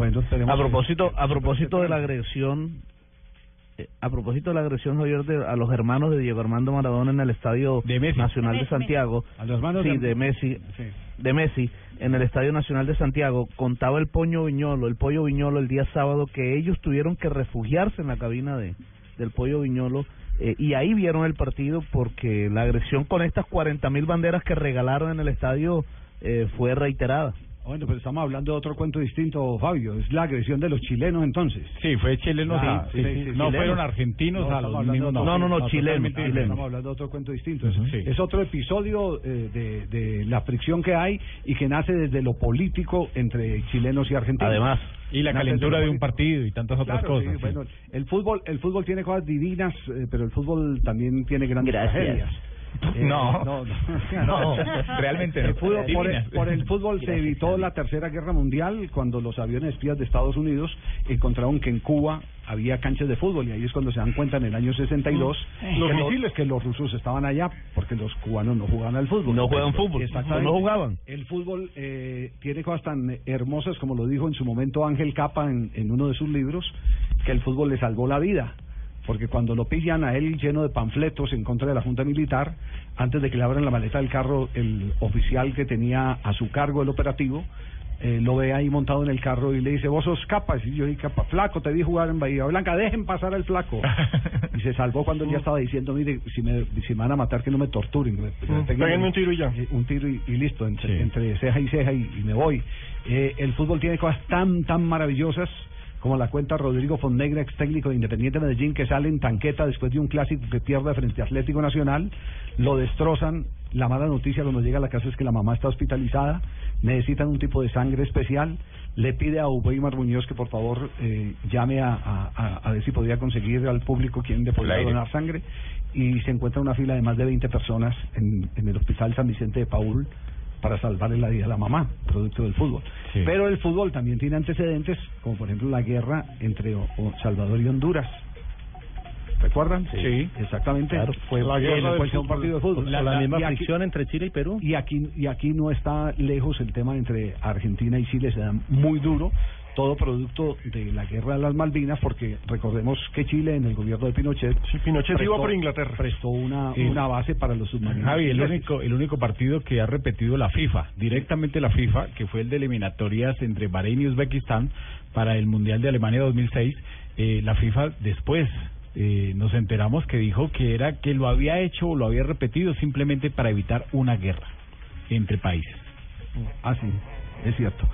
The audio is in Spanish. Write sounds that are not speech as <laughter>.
Bueno, tenemos A propósito, a propósito de la agresión, eh, a propósito de la agresión Javier, de, a los hermanos de Diego Armando Maradona en el Estadio De Messi. Nacional de Messi, Santiago, A los hermanos sí, de- de Messi, Sí. de Messi en el Estadio Nacional de Santiago, contaba el Pollo Viñolo, el Pollo Viñolo el día sábado que ellos tuvieron que refugiarse en la cabina de del Pollo Viñolo eh, y ahí vieron el partido porque la agresión con estas 40 mil banderas que regalaron en el estadio eh, fue reiterada. Bueno, pero estamos hablando de otro cuento distinto, Fabio. Es la agresión de los chilenos entonces. Sí, fue chilenos, Ah, sí, sí, sí, sí, sí. sí. no Chilenos. fueron argentinos No, a los mismos. No, no, no, chilenos. Estamos hablando de otro cuento distinto. Es, otro episodio eh, de, de la fricción que hay y que nace desde lo político entre chilenos y argentinos. Además, Y la calentura de un partido y tantas otras Claro, sí, cosas. sí. bueno, el fútbol, el fútbol tiene cosas divinas, eh, pero el fútbol también tiene grandes Gracias. tragedias. Eh, No. no, no. <laughs> Realmente no. Fútbol- por, el, por el fútbol se evitó la tercera guerra mundial cuando los aviones espías de Estados Unidos encontraron que en Cuba había canchas de fútbol y ahí es cuando se dan cuenta en el año 62 Los que, misiles. que los rusos estaban allá porque los cubanos no jugaban al fútbol. No juegan fútbol, no jugaban. El fútbol eh, tiene cosas tan hermosas como lo dijo en su momento Ángel Capa en, en uno de sus libros, que el fútbol le salvó la vida. Porque cuando lo pillan a él lleno de panfletos en contra de la Junta Militar, antes de que le abran la maleta del carro, el oficial que tenía a su cargo el operativo, eh, lo ve ahí montado en el carro y le dice, vos sos capa, y yo dije, capa, flaco, te vi jugar en Bahía Blanca, dejen pasar al flaco. <laughs> y se salvó cuando él ya estaba diciendo, mire, si me, si me van a matar, que no me torturen. peguen un tiro y ya. eh, un tiro y, y listo, entre, Sí. entre ceja y ceja y, y me voy. Eh, el fútbol tiene cosas tan, tan maravillosas como la cuenta Rodrigo Fonnegra, ex técnico de Independiente Medellín, que sale en tanqueta después de un clásico que pierde frente a Atlético Nacional, lo destrozan. La mala noticia cuando llega a la casa es que la mamá está hospitalizada, necesitan un tipo de sangre especial. Le pide a Uweimar Muñoz que por favor eh, llame a, a, ver si podría conseguir al público quien le podría aire. donar sangre. Y se encuentra una fila de más de 20 personas en, en el Hospital San Vicente de Paul para salvarle la vida a la mamá, producto del fútbol. Sí. Pero el fútbol también tiene antecedentes, como por ejemplo la guerra entre o- o Salvador y Honduras. ¿Recuerdan? Sí. Exactamente. Claro. Fue La la guerra fue un partido de fútbol. la, misma y aquí- fricción entre Chile y Perú. y aquí y aquí no está lejos el tema entre Argentina y Chile, se da muy duro, todo producto de la guerra de las Malvinas, porque recordemos que Chile en el gobierno de Pinochet, Sí, Pinochet prestó- iba por Inglaterra. prestó una, Sí. una base para los submarinos. Javi, el único, el único partido que ha repetido la FIFA, directamente la FIFA, que fue el de eliminatorias entre Bahrein y Uzbekistán para el Mundial de Alemania 2006, eh, la FIFA después eh, nos enteramos que dijo que era que lo había hecho o lo había repetido simplemente para evitar una guerra entre países. Ah, sí, es cierto.